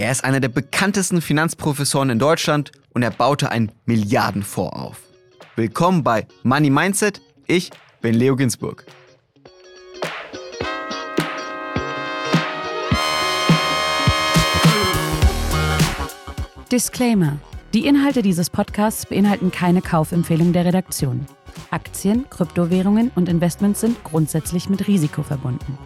Er ist einer der bekanntesten Finanzprofessoren in Deutschland und er baute einen Milliardenfonds auf. Willkommen bei Money Mindset. Ich bin Leo Ginsburg. Disclaimer. Die Inhalte dieses Podcasts beinhalten keine Kaufempfehlung der Redaktion. Aktien, Kryptowährungen und Investments sind grundsätzlich mit Risiko verbunden.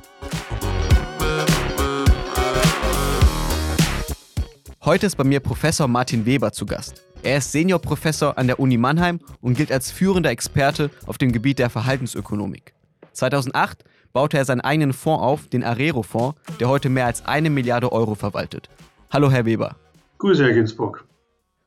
Heute ist bei mir Professor Martin Weber zu Gast. Er ist Seniorprofessor an der Uni Mannheim und gilt als führender Experte auf dem Gebiet der Verhaltensökonomik. 2008 baute er seinen eigenen Fonds auf, den Arero-Fonds, der heute mehr als eine Milliarde Euro verwaltet. Hallo, Herr Weber. Grüße, Herr Ginsburg.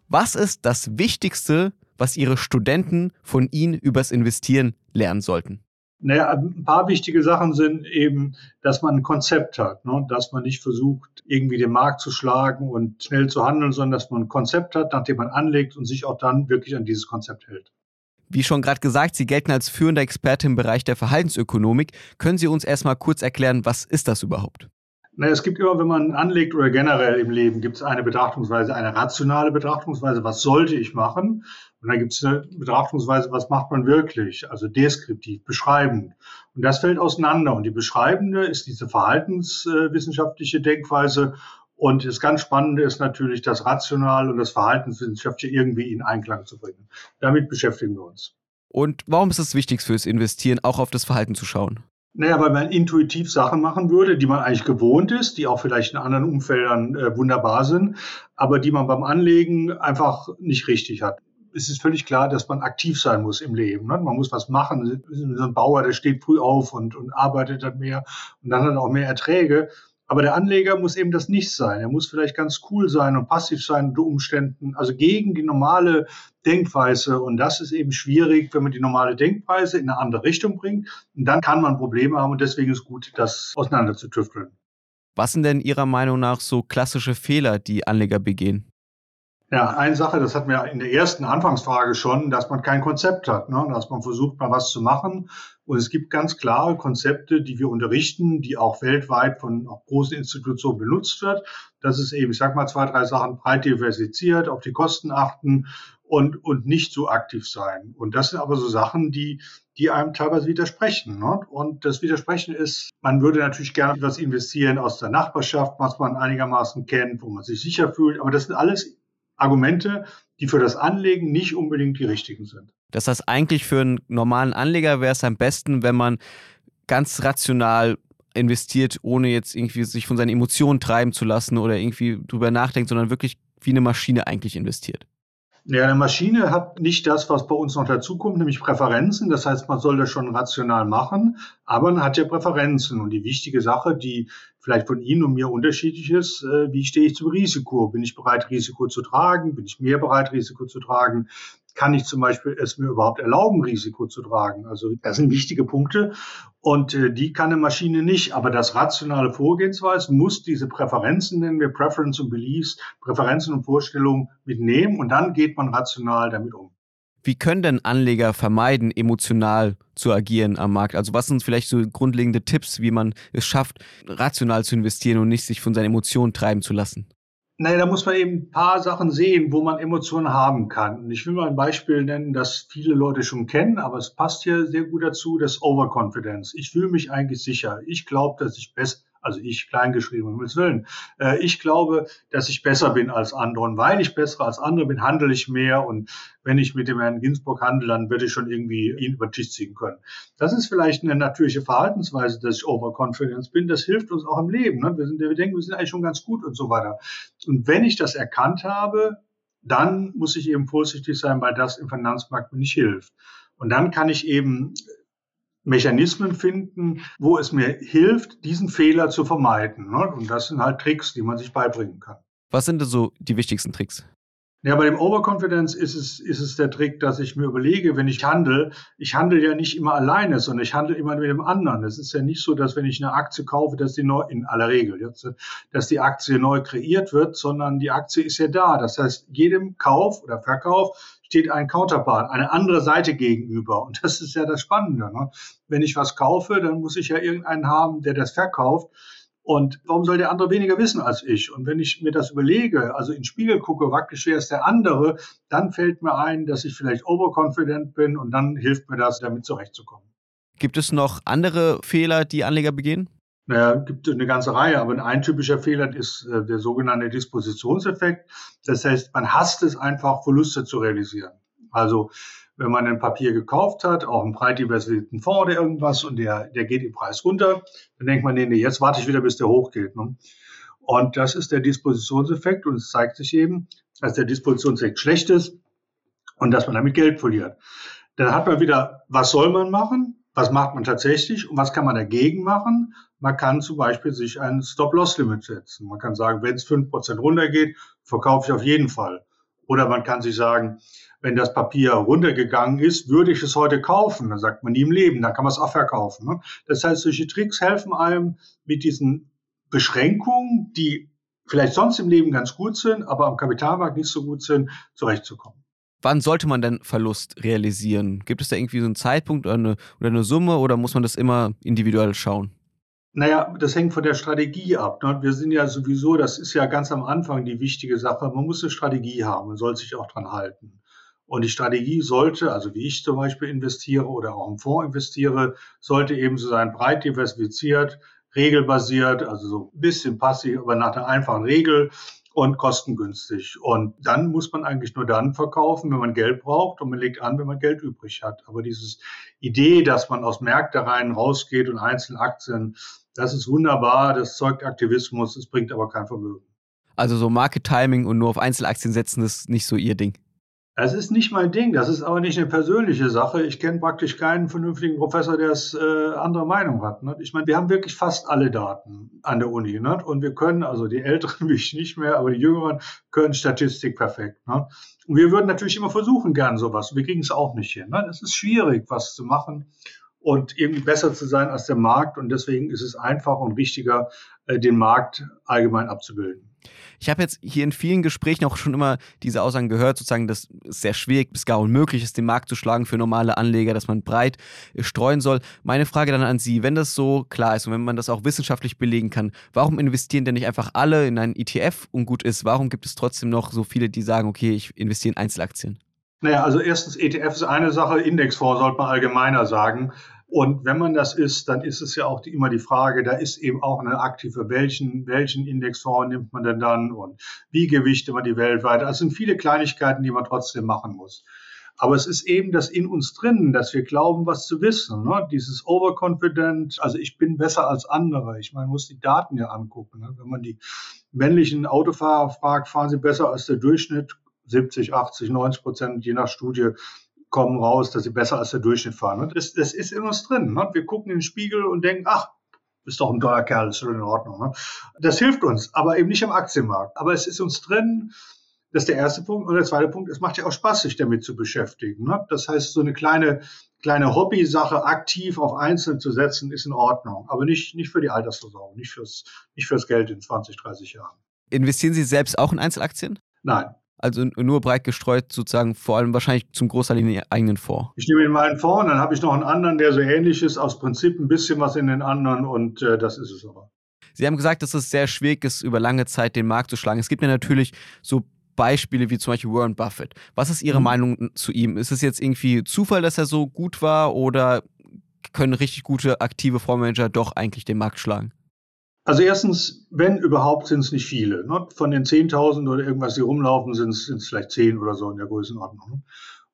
Was ist das Wichtigste, was Ihre Studenten von Ihnen übers Investieren lernen sollten? Naja, ein paar wichtige Sachen sind eben, dass man ein Konzept hat, ne? dass man nicht versucht, irgendwie den Markt zu schlagen und schnell zu handeln, sondern dass man ein Konzept hat, nach dem man anlegt und sich auch dann wirklich an dieses Konzept hält. Wie schon gerade gesagt, Sie gelten als führender Experte im Bereich der Verhaltensökonomik. Können Sie uns erstmal kurz erklären, was ist das überhaupt? Naja, es gibt immer, wenn man anlegt oder generell im Leben, gibt es eine Betrachtungsweise, eine rationale Betrachtungsweise, was sollte ich machen? Und dann gibt es eine Betrachtungsweise, was macht man wirklich? Also deskriptiv, beschreibend. Und das fällt auseinander. Und die beschreibende ist diese verhaltenswissenschaftliche Denkweise. Und das ganz Spannende ist natürlich, das Rational und das Verhaltenswissenschaftliche irgendwie in Einklang zu bringen. Damit beschäftigen wir uns. Und warum ist es wichtig fürs Investieren, auch auf das Verhalten zu schauen? Naja, weil man intuitiv Sachen machen würde, die man eigentlich gewohnt ist, die auch vielleicht in anderen Umfeldern äh, wunderbar sind, aber die man beim Anlegen einfach nicht richtig hat. Es ist völlig klar, dass man aktiv sein muss im Leben. Ne? Man muss was machen. So ein Bauer, der steht früh auf und, und arbeitet dann mehr und dann hat er auch mehr Erträge. Aber der Anleger muss eben das nicht sein. Er muss vielleicht ganz cool sein und passiv sein unter Umständen, also gegen die normale Denkweise. Und das ist eben schwierig, wenn man die normale Denkweise in eine andere Richtung bringt. Und dann kann man Probleme haben und deswegen ist gut, das auseinander zu tüfteln. Was sind denn Ihrer Meinung nach so klassische Fehler, die Anleger begehen? Ja, eine Sache, das hatten wir in der ersten Anfangsfrage schon, dass man kein Konzept hat, ne? dass man versucht, mal was zu machen. Und es gibt ganz klare Konzepte, die wir unterrichten, die auch weltweit von auch großen Institutionen benutzt wird. Das ist eben, ich sag mal, zwei, drei Sachen breit diversifiziert, auf die Kosten achten und, und nicht so aktiv sein. Und das sind aber so Sachen, die, die einem teilweise widersprechen. Ne? Und das Widersprechen ist, man würde natürlich gerne was investieren aus der Nachbarschaft, was man einigermaßen kennt, wo man sich sicher fühlt. Aber das sind alles Argumente, die für das Anlegen nicht unbedingt die richtigen sind. Das heißt, eigentlich für einen normalen Anleger wäre es am besten, wenn man ganz rational investiert, ohne jetzt irgendwie sich von seinen Emotionen treiben zu lassen oder irgendwie drüber nachdenkt, sondern wirklich wie eine Maschine eigentlich investiert. Ja, eine Maschine hat nicht das, was bei uns noch dazukommt, nämlich Präferenzen. Das heißt, man soll das schon rational machen, aber man hat ja Präferenzen. Und die wichtige Sache, die vielleicht von Ihnen und mir unterschiedlich ist, äh, wie stehe ich zum Risiko? Bin ich bereit, Risiko zu tragen? Bin ich mehr bereit, Risiko zu tragen? Kann ich zum Beispiel es mir überhaupt erlauben, Risiko zu tragen? Also das sind wichtige Punkte und äh, die kann eine Maschine nicht. Aber das rationale Vorgehensweise muss diese Präferenzen, nennen wir Preference und Beliefs, Präferenzen und Vorstellungen mitnehmen und dann geht man rational damit um. Wie können denn Anleger vermeiden, emotional zu agieren am Markt? Also was sind vielleicht so grundlegende Tipps, wie man es schafft, rational zu investieren und nicht sich von seinen Emotionen treiben zu lassen? Naja, da muss man eben ein paar Sachen sehen, wo man Emotionen haben kann. Und ich will mal ein Beispiel nennen, das viele Leute schon kennen, aber es passt hier sehr gut dazu, das Overconfidence. Ich fühle mich eigentlich sicher. Ich glaube, dass ich besser, also ich kleingeschrieben, um Himmels Willen. Äh, ich glaube, dass ich besser bin als andere. Und weil ich besser als andere bin, handle ich mehr. Und wenn ich mit dem Herrn Ginsburg handle, dann würde ich schon irgendwie ihn über Tisch ziehen können. Das ist vielleicht eine natürliche Verhaltensweise, dass ich overconfident bin. Das hilft uns auch im Leben. Ne? Wir, sind, wir denken, wir sind eigentlich schon ganz gut und so weiter. Und wenn ich das erkannt habe, dann muss ich eben vorsichtig sein, weil das im Finanzmarkt mir nicht hilft. Und dann kann ich eben Mechanismen finden, wo es mir hilft, diesen Fehler zu vermeiden. Ne? Und das sind halt Tricks, die man sich beibringen kann. Was sind denn so die wichtigsten Tricks? Ja, bei dem Overconfidence ist es, ist es der Trick, dass ich mir überlege, wenn ich handle, ich handle ja nicht immer alleine, sondern ich handle immer mit dem anderen. Es ist ja nicht so, dass wenn ich eine Aktie kaufe, dass die neu, in aller Regel, jetzt, dass die Aktie neu kreiert wird, sondern die Aktie ist ja da. Das heißt, jedem Kauf oder Verkauf steht ein Counterpart, eine andere Seite gegenüber. Und das ist ja das Spannende. Ne? Wenn ich was kaufe, dann muss ich ja irgendeinen haben, der das verkauft. Und warum soll der andere weniger wissen als ich? Und wenn ich mir das überlege, also in den Spiegel gucke, wackelig ist der andere, dann fällt mir ein, dass ich vielleicht overconfident bin und dann hilft mir das, damit zurechtzukommen. Gibt es noch andere Fehler, die Anleger begehen? Naja, gibt eine ganze Reihe, aber ein typischer Fehler ist äh, der sogenannte Dispositionseffekt. Das heißt, man hasst es einfach, Verluste zu realisieren. Also wenn man ein Papier gekauft hat, auch einen breit diversifizierten Fonds oder irgendwas und der, der geht im Preis runter, dann denkt man, nee, nee, jetzt warte ich wieder, bis der hochgeht. Ne? Und das ist der Dispositionseffekt und es zeigt sich eben, dass der Dispositionseffekt schlecht ist und dass man damit Geld verliert. Dann hat man wieder, was soll man machen? Was macht man tatsächlich und was kann man dagegen machen? Man kann zum Beispiel sich ein Stop-Loss-Limit setzen. Man kann sagen, wenn es fünf Prozent runtergeht, verkaufe ich auf jeden Fall. Oder man kann sich sagen, wenn das Papier runtergegangen ist, würde ich es heute kaufen. Dann sagt man nie im Leben, dann kann man es auch verkaufen. Ne? Das heißt, solche Tricks helfen einem mit diesen Beschränkungen, die vielleicht sonst im Leben ganz gut sind, aber am Kapitalmarkt nicht so gut sind, zurechtzukommen. Wann sollte man denn Verlust realisieren? Gibt es da irgendwie so einen Zeitpunkt oder eine, oder eine Summe oder muss man das immer individuell schauen? Naja, das hängt von der Strategie ab. Ne? Wir sind ja sowieso, das ist ja ganz am Anfang die wichtige Sache, man muss eine Strategie haben, man soll sich auch dran halten. Und die Strategie sollte, also wie ich zum Beispiel investiere oder auch im Fonds investiere, sollte eben so sein, breit diversifiziert, regelbasiert, also so ein bisschen passiv, aber nach einer einfachen Regel und kostengünstig. Und dann muss man eigentlich nur dann verkaufen, wenn man Geld braucht und man legt an, wenn man Geld übrig hat. Aber dieses Idee, dass man aus Märkte rein rausgeht und einzelne Aktien, das ist wunderbar, das zeugt Aktivismus, es bringt aber kein Vermögen. Also so Market Timing und nur auf Einzelaktien setzen, ist nicht so Ihr Ding. Das ist nicht mein Ding, das ist aber nicht eine persönliche Sache. Ich kenne praktisch keinen vernünftigen Professor, der es äh, andere Meinung hat. Ne? Ich meine, wir haben wirklich fast alle Daten an der Uni. Ne? Und wir können, also die Älteren wie ich nicht mehr, aber die Jüngeren können Statistik perfekt. Ne? Und wir würden natürlich immer versuchen, gern sowas. Wir kriegen es auch nicht hin. Es ist schwierig, was zu machen und eben besser zu sein als der Markt. Und deswegen ist es einfacher und wichtiger, äh, den Markt allgemein abzubilden. Ich habe jetzt hier in vielen Gesprächen auch schon immer diese Aussagen gehört, sozusagen, dass es sehr schwierig bis gar unmöglich ist, den Markt zu schlagen für normale Anleger, dass man breit äh, streuen soll. Meine Frage dann an Sie, wenn das so klar ist und wenn man das auch wissenschaftlich belegen kann, warum investieren denn nicht einfach alle in einen ETF und gut ist? Warum gibt es trotzdem noch so viele, die sagen, okay, ich investiere in Einzelaktien? Naja, also erstens, ETF ist eine Sache, Indexfonds sollte man allgemeiner sagen. Und wenn man das ist, dann ist es ja auch die, immer die Frage, da ist eben auch eine aktive, welchen, welchen Indexfonds nimmt man denn dann und wie gewichtet man die weltweit. Das sind viele Kleinigkeiten, die man trotzdem machen muss. Aber es ist eben das in uns drin, dass wir glauben, was zu wissen. Ne? Dieses Overconfident, also ich bin besser als andere. Ich meine, man muss die Daten ja angucken. Ne? Wenn man die männlichen Autofahrer fragt, fahren sie besser als der Durchschnitt, 70, 80, 90 Prozent, je nach Studie kommen raus, dass sie besser als der Durchschnitt fahren. Das, das ist in uns drin. Ne? Wir gucken in den Spiegel und denken, ach, ist doch ein toller Kerl, ist doch in Ordnung. Ne? Das hilft uns, aber eben nicht am Aktienmarkt. Aber es ist uns drin. Das ist der erste Punkt. Und der zweite Punkt, es macht ja auch Spaß, sich damit zu beschäftigen. Ne? Das heißt, so eine kleine, kleine Hobby-Sache aktiv auf Einzelne zu setzen, ist in Ordnung. Aber nicht, nicht für die Altersversorgung, nicht fürs, nicht fürs Geld in 20, 30 Jahren. Investieren Sie selbst auch in Einzelaktien? Nein. Also nur breit gestreut sozusagen, vor allem wahrscheinlich zum Großteil in den eigenen Fonds. Ich nehme in meinen Fonds, und dann habe ich noch einen anderen, der so ähnlich ist, aus Prinzip ein bisschen was in den anderen und äh, das ist es aber. Sie haben gesagt, dass es sehr schwierig ist, über lange Zeit den Markt zu schlagen. Es gibt ja natürlich so Beispiele wie zum Beispiel Warren Buffett. Was ist Ihre mhm. Meinung zu ihm? Ist es jetzt irgendwie Zufall, dass er so gut war oder können richtig gute aktive Fondsmanager doch eigentlich den Markt schlagen? Also erstens, wenn überhaupt, sind es nicht viele. Ne? Von den 10.000 oder irgendwas, die rumlaufen, sind es vielleicht 10 oder so in der Größenordnung. Ne?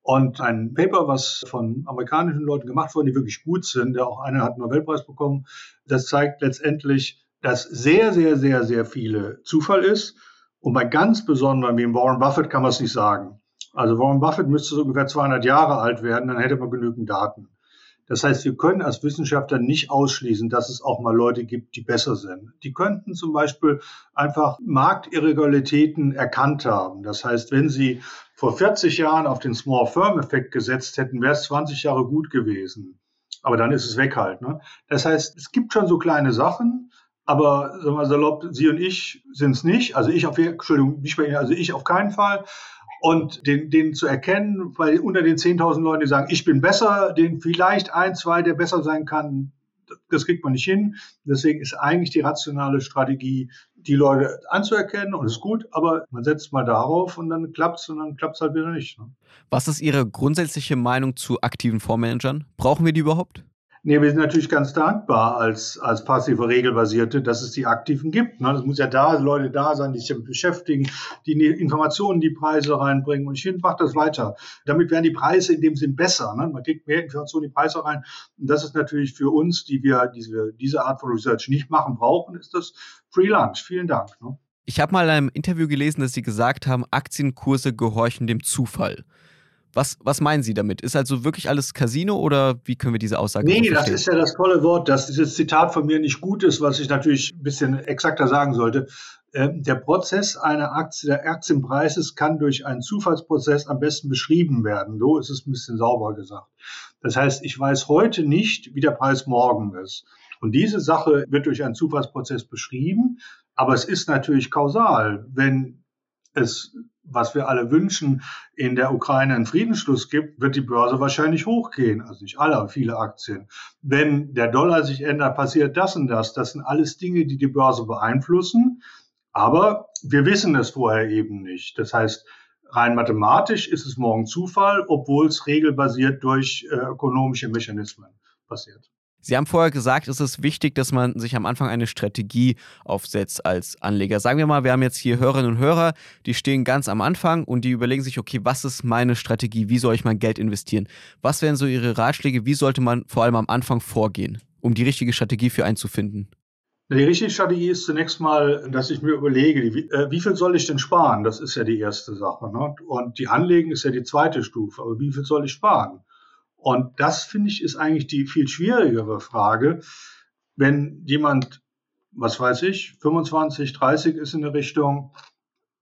Und ein Paper, was von amerikanischen Leuten gemacht wurde, die wirklich gut sind, der auch einer hat einen Nobelpreis bekommen, das zeigt letztendlich, dass sehr, sehr, sehr, sehr viele Zufall ist. Und bei ganz besonderen, wie Warren Buffett, kann man es nicht sagen. Also Warren Buffett müsste so ungefähr 200 Jahre alt werden, dann hätte man genügend Daten. Das heißt, wir können als Wissenschaftler nicht ausschließen, dass es auch mal Leute gibt, die besser sind. Die könnten zum Beispiel einfach Marktirregularitäten erkannt haben. Das heißt, wenn sie vor 40 Jahren auf den Small Firm Effekt gesetzt hätten, wäre es 20 Jahre gut gewesen. Aber dann ist es weg halt. Ne? Das heißt, es gibt schon so kleine Sachen, aber sagen wir salopp, Sie und ich sind es nicht. Also ich auf, Entschuldigung, nicht bei Ihnen, also ich auf keinen Fall und den, den zu erkennen, weil unter den 10.000 Leuten, die sagen, ich bin besser, den vielleicht ein, zwei, der besser sein kann, das kriegt man nicht hin. Deswegen ist eigentlich die rationale Strategie, die Leute anzuerkennen und ist gut, aber man setzt mal darauf und dann klappt es und dann klappt es halt wieder nicht. Ne? Was ist Ihre grundsätzliche Meinung zu aktiven Fondsmanagern? Brauchen wir die überhaupt? Nee, wir sind natürlich ganz dankbar als, als passive Regelbasierte, dass es die Aktiven gibt. Ne? Das muss ja da, Leute da sein, die sich damit beschäftigen, die Informationen, die Preise reinbringen. Und ich finde, macht das weiter. Damit werden die Preise in dem Sinn besser. Ne? Man kriegt mehr Informationen in die Preise rein. Und das ist natürlich für uns, die wir diese, diese Art von Research nicht machen brauchen, ist das Free Lunch. Vielen Dank. Ne? Ich habe mal in einem Interview gelesen, dass Sie gesagt haben, Aktienkurse gehorchen dem Zufall. Was, was meinen Sie damit? Ist also wirklich alles Casino oder wie können wir diese Aussage Nee, das ist ja das tolle Wort, dass dieses Zitat von mir nicht gut ist, was ich natürlich ein bisschen exakter sagen sollte. Ähm, der Prozess einer Aktie, der Aktienpreises kann durch einen Zufallsprozess am besten beschrieben werden. So ist es ein bisschen sauber gesagt. Das heißt, ich weiß heute nicht, wie der Preis morgen ist. Und diese Sache wird durch einen Zufallsprozess beschrieben, aber es ist natürlich kausal. Wenn es was wir alle wünschen, in der Ukraine einen Friedensschluss gibt, wird die Börse wahrscheinlich hochgehen. Also nicht alle, viele Aktien. Wenn der Dollar sich ändert, passiert das und das. Das sind alles Dinge, die die Börse beeinflussen. Aber wir wissen es vorher eben nicht. Das heißt, rein mathematisch ist es morgen Zufall, obwohl es regelbasiert durch äh, ökonomische Mechanismen passiert. Sie haben vorher gesagt, es ist wichtig, dass man sich am Anfang eine Strategie aufsetzt als Anleger. Sagen wir mal, wir haben jetzt hier Hörerinnen und Hörer, die stehen ganz am Anfang und die überlegen sich, okay, was ist meine Strategie? Wie soll ich mein Geld investieren? Was wären so Ihre Ratschläge? Wie sollte man vor allem am Anfang vorgehen, um die richtige Strategie für einen zu finden? Die richtige Strategie ist zunächst mal, dass ich mir überlege, wie, äh, wie viel soll ich denn sparen? Das ist ja die erste Sache. Ne? Und die Anlegen ist ja die zweite Stufe. Aber wie viel soll ich sparen? Und das finde ich ist eigentlich die viel schwierigere Frage, wenn jemand, was weiß ich, 25, 30 ist in der Richtung,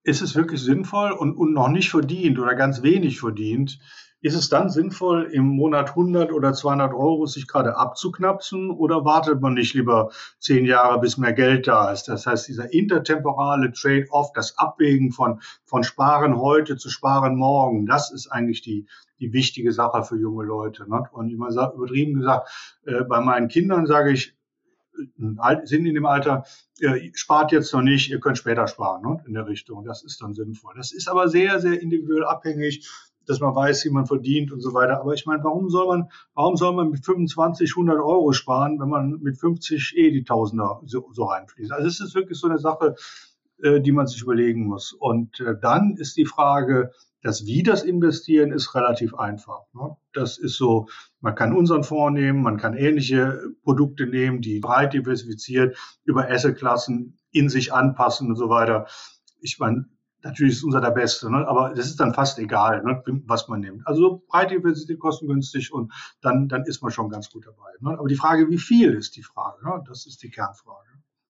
ist es wirklich sinnvoll und, und noch nicht verdient oder ganz wenig verdient, ist es dann sinnvoll, im Monat 100 oder 200 Euro sich gerade abzuknapsen oder wartet man nicht lieber zehn Jahre, bis mehr Geld da ist? Das heißt, dieser intertemporale Trade-off, das Abwägen von, von Sparen heute zu Sparen morgen, das ist eigentlich die, die wichtige Sache für junge Leute. Ne? Und immer übertrieben gesagt, äh, bei meinen Kindern sage ich, sind in dem Alter, äh, spart jetzt noch nicht, ihr könnt später sparen ne? in der Richtung. Das ist dann sinnvoll. Das ist aber sehr, sehr individuell abhängig dass man weiß, wie man verdient und so weiter. Aber ich meine, warum soll man, warum soll man mit 25, 100 Euro sparen, wenn man mit 50 eh die Tausender so, so reinfließt? Also es ist wirklich so eine Sache, äh, die man sich überlegen muss. Und äh, dann ist die Frage, das Wie das Investieren ist relativ einfach. Ne? Das ist so, man kann unseren Fonds nehmen, man kann ähnliche Produkte nehmen, die breit diversifiziert über Assetklassen in sich anpassen und so weiter. Ich meine, Natürlich ist unser der Beste, ne? aber das ist dann fast egal, ne? was man nimmt. Also breite Diversität kostengünstig und dann, dann ist man schon ganz gut dabei. Ne? Aber die Frage, wie viel ist die Frage? Ne? Das ist die Kernfrage.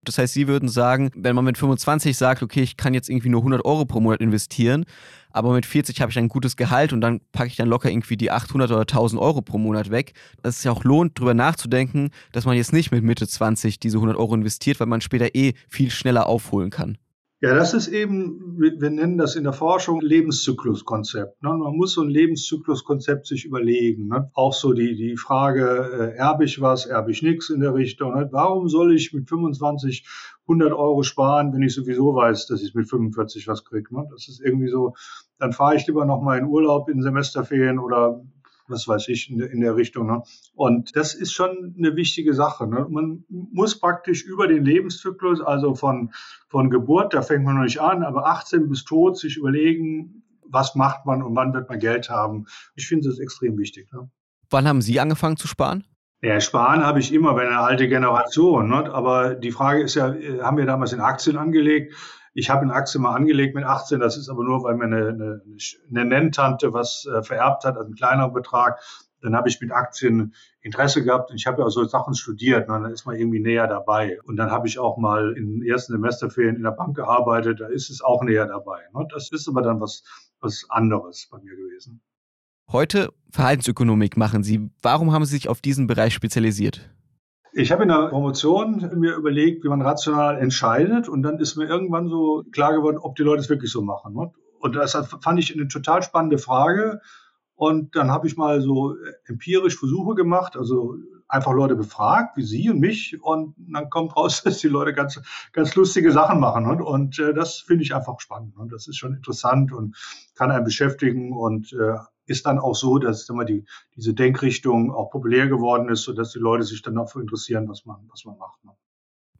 Das heißt, Sie würden sagen, wenn man mit 25 sagt, okay, ich kann jetzt irgendwie nur 100 Euro pro Monat investieren, aber mit 40 habe ich ein gutes Gehalt und dann packe ich dann locker irgendwie die 800 oder 1000 Euro pro Monat weg. Dass es ja auch lohnt, darüber nachzudenken, dass man jetzt nicht mit Mitte 20 diese 100 Euro investiert, weil man später eh viel schneller aufholen kann. Ja, das ist eben, wir nennen das in der Forschung Lebenszykluskonzept. Ne? Man muss so ein Lebenszykluskonzept sich überlegen. Ne? Auch so die, die Frage, äh, erbe ich was, erbe ich nichts in der Richtung. Ne? Warum soll ich mit 25 100 Euro sparen, wenn ich sowieso weiß, dass ich mit 45 was kriege? Das ist irgendwie so, dann fahre ich lieber nochmal in Urlaub in Semesterferien oder was weiß ich, in, in der Richtung. Ne? Und das ist schon eine wichtige Sache. Ne? Man muss praktisch über den Lebenszyklus, also von, von Geburt, da fängt man noch nicht an, aber 18 bis Tod sich überlegen, was macht man und wann wird man Geld haben. Ich finde das extrem wichtig. Ne? Wann haben Sie angefangen zu sparen? Ja, sparen habe ich immer bei einer alten Generation. Ne? Aber die Frage ist ja, haben wir damals in Aktien angelegt? Ich habe eine Aktie mal angelegt mit 18, das ist aber nur, weil mir eine, eine, eine Nenntante was äh, vererbt hat, also ein kleinerer Betrag. Dann habe ich mit Aktien Interesse gehabt und ich habe ja auch so Sachen studiert, ne? dann ist man irgendwie näher dabei. Und dann habe ich auch mal in ersten Semesterferien in der Bank gearbeitet, da ist es auch näher dabei. Ne? Das ist aber dann was, was anderes bei mir gewesen. Heute Verhaltensökonomik machen Sie. Warum haben Sie sich auf diesen Bereich spezialisiert? Ich habe in der Promotion mir überlegt, wie man rational entscheidet und dann ist mir irgendwann so klar geworden, ob die Leute es wirklich so machen. Ne? Und das fand ich eine total spannende Frage. Und dann habe ich mal so empirisch Versuche gemacht, also einfach Leute befragt, wie Sie und mich, und dann kommt raus, dass die Leute ganz, ganz lustige Sachen machen. Und, und äh, das finde ich einfach spannend. Und das ist schon interessant und kann einen beschäftigen und äh, ist dann auch so, dass mal, die, diese Denkrichtung auch populär geworden ist, sodass die Leute sich dann dafür interessieren, was man, was man macht. Ne?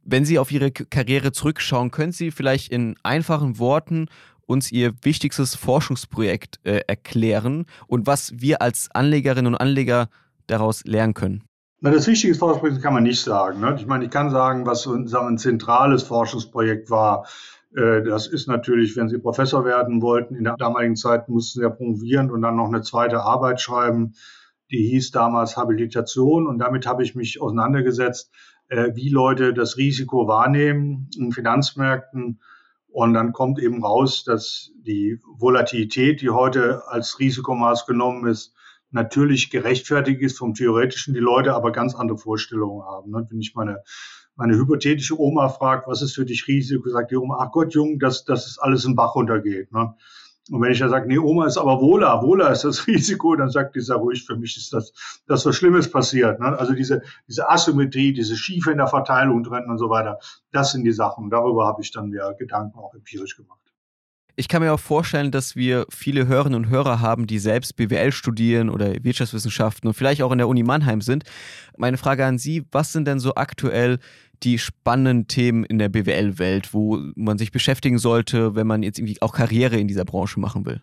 Wenn Sie auf Ihre Karriere zurückschauen, können Sie vielleicht in einfachen Worten uns Ihr wichtigstes Forschungsprojekt äh, erklären und was wir als Anlegerinnen und Anleger daraus lernen können? Na, das wichtigste Forschungsprojekt kann man nicht sagen. Ne? Ich meine, ich kann sagen, was so ein zentrales Forschungsprojekt war. Äh, das ist natürlich, wenn Sie Professor werden wollten, in der damaligen Zeit mussten Sie ja promovieren und dann noch eine zweite Arbeit schreiben. Die hieß damals Habilitation und damit habe ich mich auseinandergesetzt, äh, wie Leute das Risiko wahrnehmen in Finanzmärkten. Und dann kommt eben raus, dass die Volatilität, die heute als Risikomaß genommen ist, natürlich gerechtfertigt ist vom Theoretischen, die Leute aber ganz andere Vorstellungen haben. Ne? Wenn ich meine, meine hypothetische Oma fragt, was ist für dich Risiko, sagt die Oma, ach Gott, Jung, dass, dass es alles im Bach runtergeht. Ne? Und wenn ich dann sage, nee, Oma ist aber wohler, wohler ist das Risiko, dann sagt dieser ruhig, für mich ist das, das was Schlimmes passiert. Ne? Also diese, diese Asymmetrie, diese Schiefe in der Verteilung drin und so weiter, das sind die Sachen. Darüber habe ich dann mir Gedanken auch empirisch gemacht. Ich kann mir auch vorstellen, dass wir viele Hörerinnen und Hörer haben, die selbst BWL studieren oder Wirtschaftswissenschaften und vielleicht auch in der Uni Mannheim sind. Meine Frage an Sie, was sind denn so aktuell die spannenden Themen in der BWL-Welt, wo man sich beschäftigen sollte, wenn man jetzt irgendwie auch Karriere in dieser Branche machen will?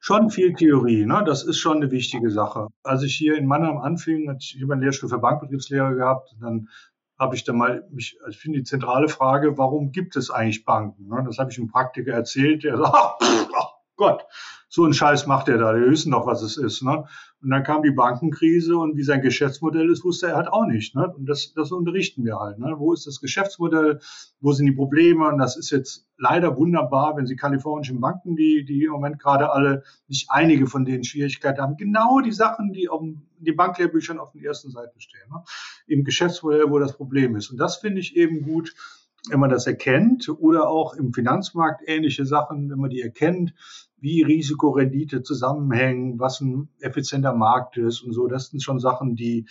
Schon viel Theorie, ne? das ist schon eine wichtige Sache. Als ich hier in Mannheim anfing, hatte ich über einen Lehrstuhl für Bankbetriebslehre gehabt, dann habe ich dann mal, mich, ich finde die zentrale Frage, warum gibt es eigentlich Banken? Ne? Das habe ich einem Praktiker erzählt, der sagt, ach Gott, so einen Scheiß macht er da, wir wissen doch, was es ist. Ne? Und dann kam die Bankenkrise und wie sein Geschäftsmodell ist, wusste er halt auch nicht. Ne? Und das, das unterrichten wir halt. Ne? Wo ist das Geschäftsmodell? Wo sind die Probleme? Und das ist jetzt leider wunderbar, wenn Sie kalifornischen Banken, die, die im Moment gerade alle, nicht einige von denen Schwierigkeiten haben, genau die Sachen, die auf den Banklehrbüchern auf den ersten Seiten stehen. Ne? Im Geschäftsmodell, wo das Problem ist. Und das finde ich eben gut, wenn man das erkennt oder auch im Finanzmarkt ähnliche Sachen, wenn man die erkennt, wie Risikorendite zusammenhängen, was ein effizienter Markt ist und so. Das sind schon Sachen, die,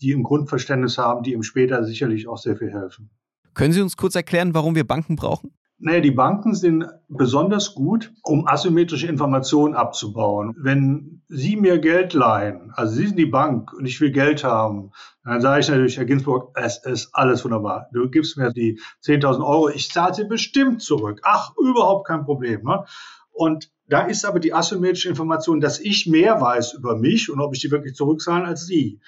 die ein Grundverständnis haben, die ihm später sicherlich auch sehr viel helfen. Können Sie uns kurz erklären, warum wir Banken brauchen? Naja, die Banken sind besonders gut, um asymmetrische Informationen abzubauen. Wenn Sie mir Geld leihen, also Sie sind die Bank und ich will Geld haben, dann sage ich natürlich, Herr Ginsburg, es ist alles wunderbar. Du gibst mir die 10.000 Euro, ich zahle sie bestimmt zurück. Ach, überhaupt kein Problem. Ne? Und da ist aber die asymmetrische Information, dass ich mehr weiß über mich und ob ich die wirklich zurückzahle als Sie.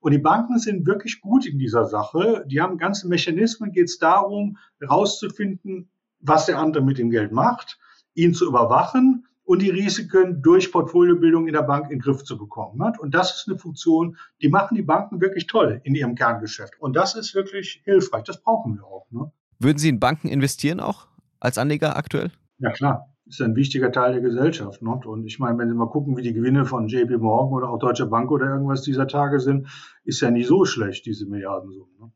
Und die Banken sind wirklich gut in dieser Sache. Die haben ganze Mechanismen, geht es darum, herauszufinden, was der andere mit dem Geld macht, ihn zu überwachen und die Risiken durch Portfoliobildung in der Bank in den Griff zu bekommen. Und das ist eine Funktion, die machen die Banken wirklich toll in ihrem Kerngeschäft. Und das ist wirklich hilfreich. Das brauchen wir auch. Ne? Würden Sie in Banken investieren auch als Anleger aktuell? Ja, klar. Ist ein wichtiger Teil der Gesellschaft. Ne? Und ich meine, wenn Sie mal gucken, wie die Gewinne von JP Morgan oder auch Deutsche Bank oder irgendwas dieser Tage sind, ist ja nicht so schlecht, diese Milliardensummen. Ne?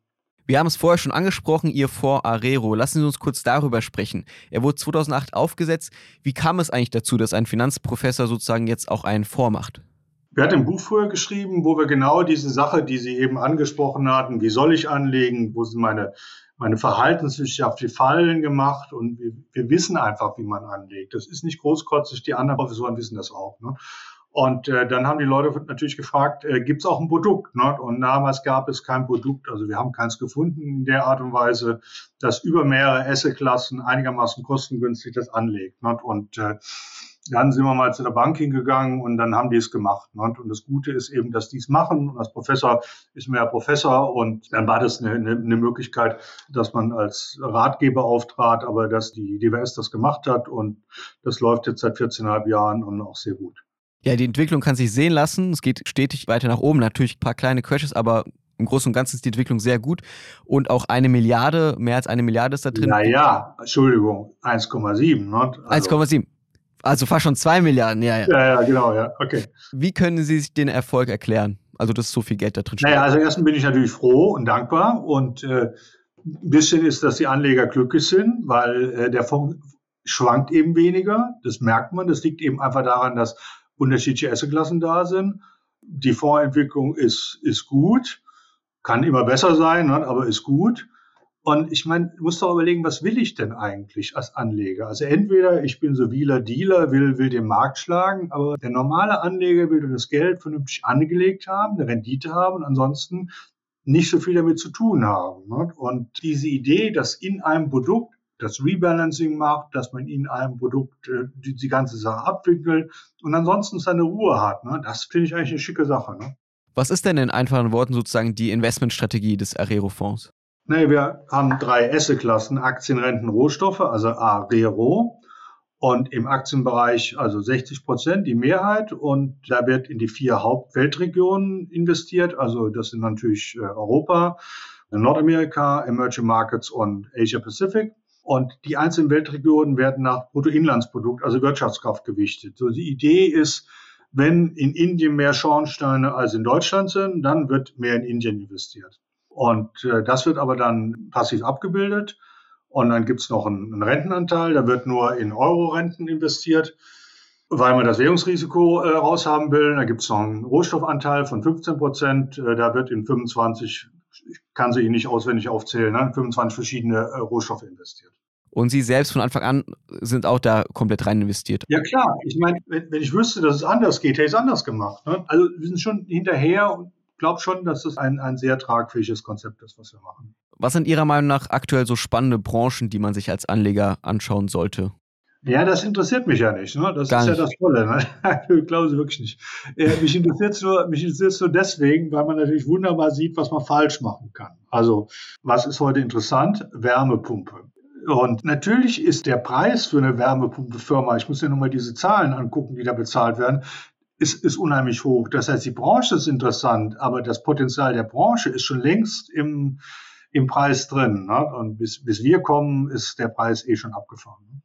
Wir haben es vorher schon angesprochen, Ihr Fonds Arero. Lassen Sie uns kurz darüber sprechen. Er wurde 2008 aufgesetzt. Wie kam es eigentlich dazu, dass ein Finanzprofessor sozusagen jetzt auch einen Fonds macht? Wir hatten ein Buch früher geschrieben, wo wir genau diese Sache, die Sie eben angesprochen hatten, wie soll ich anlegen, wo sind meine, meine verhaltenswissenschaftlichen Fallen gemacht und wir, wir wissen einfach, wie man anlegt. Das ist nicht großkotzig, die anderen Professoren wissen das auch. Ne? Und äh, dann haben die Leute natürlich gefragt, äh, gibt es auch ein Produkt? Ne? Und damals gab es kein Produkt, also wir haben keins gefunden in der Art und Weise, das über mehrere Assetklassen einigermaßen kostengünstig das anlegt. Ne? Und äh, dann sind wir mal zu der Bank hingegangen und dann haben die es gemacht. Ne? Und das Gute ist eben, dass die es machen. Und als Professor ist mir ja Professor und dann war das eine, eine, eine Möglichkeit, dass man als Ratgeber auftrat, aber dass die DWS das gemacht hat und das läuft jetzt seit 14,5 Jahren und auch sehr gut. Ja, die Entwicklung kann sich sehen lassen. Es geht stetig weiter nach oben. Natürlich ein paar kleine Crashes, aber im Großen und Ganzen ist die Entwicklung sehr gut. Und auch eine Milliarde, mehr als eine Milliarde ist da drin. Naja, Entschuldigung, 1,7. Ne? Also, 1,7. Also fast schon zwei Milliarden, ja, ja. Ja, ja, genau, ja, okay. Wie können Sie sich den Erfolg erklären? Also, dass so viel Geld da drin steht. Naja, also erstens bin ich natürlich froh und dankbar und äh, ein bisschen ist, dass die Anleger glücklich sind, weil äh, der Fonds schwankt eben weniger. Das merkt man. Das liegt eben einfach daran, dass unterschiedliche Assetklassen da sind. Die Fondsentwicklung ist, ist gut. Kann immer besser sein, ne, aber ist gut. Und ich meine, du musst doch überlegen, was will ich denn eigentlich als Anleger? Also entweder ich bin so Wieler Dealer, will, will den Markt schlagen, aber der normale Anleger will das Geld vernünftig angelegt haben, eine Rendite haben und ansonsten nicht so viel damit zu tun haben. Ne? Und diese Idee, dass in einem Produkt das Rebalancing macht, dass man in einem Produkt äh, die, die, ganze Sache abwickelt und ansonsten seine Ruhe hat. Ne? Das finde ich eigentlich eine schicke Sache. Ne? Was ist denn in einfachen Worten sozusagen die Investmentstrategie des Arero-Fonds? Nee, wir haben drei Asset-Klassen, Aktien, Renten, Rohstoffe, also Arero. Und im Aktienbereich also 60 Prozent die Mehrheit. Und da wird in die vier Hauptweltregionen investiert. Also das sind natürlich äh, Europa, Nordamerika, Emerging Markets und Asia Pacific. Und die einzelnen Weltregionen werden nach Bruttoinlandsprodukt, also Wirtschaftskraft gewichtet. So die Idee ist, wenn in Indien mehr Schornsteine als in Deutschland sind, dann wird mehr in Indien investiert. Und äh, das wird aber dann passiv abgebildet. Und dann gibt es noch einen, einen, Rentenanteil, da wird nur in Euro-Renten investiert, weil man das Währungsrisiko äh, raushaben will. Da gibt es noch einen Rohstoffanteil von 15 Prozent, äh, da wird in 25, ich kann sie Ihnen nicht auswendig aufzählen, ne, 25 verschiedene äh, Rohstoffe investiert. Und Sie selbst von Anfang an sind auch da komplett rein investiert. Ja klar, ich meine, wenn, wenn, ich wüsste, dass es anders geht, hätte ich es anders gemacht. Ne? Also wir sind schon hinterher und glaube schon, dass es ein, ein sehr tragfähiges Konzept ist, was wir machen. Was sind Ihrer Meinung nach aktuell so spannende Branchen, die man sich als Anleger anschauen sollte? Ja, das interessiert mich ja nicht. Ne? Das Gar ist nicht. ja das Tolle. Ne? Glaube ich wirklich nicht. Äh, mich interessiert es nur, mich interessiert nur deswegen, weil man natürlich wunderbar sieht, was man falsch machen kann. Also, was ist heute interessant? Wärmepumpe. Und natürlich ist der Preis für eine Wärmepumpefirma, ich muss ja nochmal diese Zahlen angucken, die da bezahlt werden, ist, ist unheimlich hoch. Das heißt, die Branche ist interessant, aber das Potenzial der Branche ist schon längst im, im Preis drin. Ne? Und bis, bis wir kommen, ist der Preis eh schon abgefahren. Ne?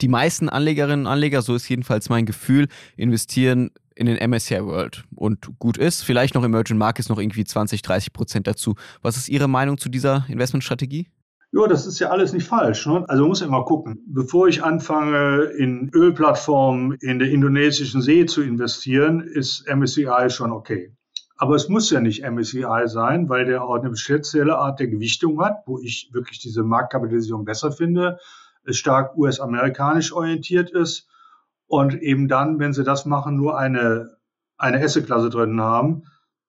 Die meisten Anlegerinnen und Anleger, so ist jedenfalls mein Gefühl, investieren in den MSCI World. Und gut ist, vielleicht noch Emerging Markets noch irgendwie 20, 30 Prozent dazu. Was ist Ihre Meinung zu dieser Investmentstrategie? Ja, das ist ja alles nicht falsch. Ne? Also muss immer gucken. Bevor ich anfange, in Ölplattformen in der indonesischen See zu investieren, ist MSCI schon okay. Aber es muss ja nicht MSCI sein, weil der auch eine spezielle Art der Gewichtung hat, wo ich wirklich diese Marktkapitalisierung besser finde, es stark US-amerikanisch orientiert ist und eben dann, wenn sie das machen, nur eine, eine Asset-Klasse drin haben.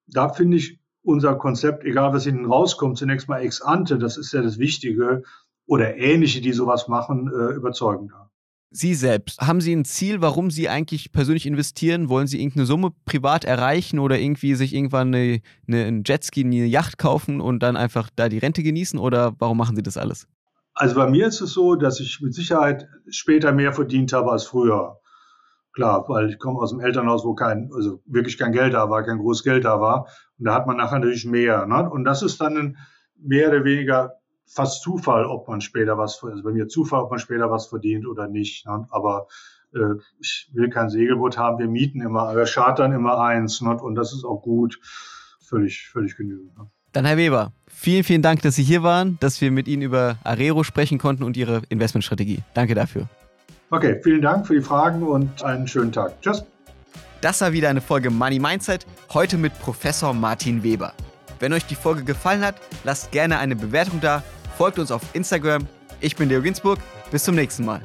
Da finde ich unser Konzept, egal was hinten rauskommt, zunächst mal ex ante, das ist ja das Wichtige, oder ähnliche, die sowas machen, äh, überzeugender. Sie selbst, haben Sie ein Ziel, warum Sie eigentlich persönlich investieren? Wollen Sie irgendeine Summe privat erreichen oder irgendwie sich irgendwann eine, eine, ein Jetski, eine Yacht kaufen und dann einfach da die Rente genießen? Oder warum machen Sie das alles? Also bei mir ist es so, dass ich mit Sicherheit später mehr verdient habe als früher. Klar, weil ich komme aus einem Elternhaus, wo kein, also wirklich kein Geld da war, kein großes Geld da war. Und da hat man nachher natürlich mehr. Ne? Und das ist dann ein, mehr oder weniger fast Zufall, ob man später was, also bei mir Zufall, ob man später was verdient oder nicht. Ne? Aber äh, ich will kein Segelboot haben, wir mieten immer, wir chartern immer eins. Ne? Und das ist auch gut. Völlig, völlig genügend. Ne? Dann Herr Weber, vielen, vielen Dank, dass Sie hier waren, dass wir mit Ihnen über Arero sprechen konnten und Ihre Investmentstrategie. Danke dafür. Okay, vielen Dank für die Fragen und einen schönen Tag. Tschüss. Das war wieder eine Folge Money Mindset, heute mit Professor Martin Weber. Wenn euch die Folge gefallen hat, lasst gerne eine Bewertung da, folgt uns auf Instagram. Ich bin Leo Ginsburg, bis zum nächsten Mal.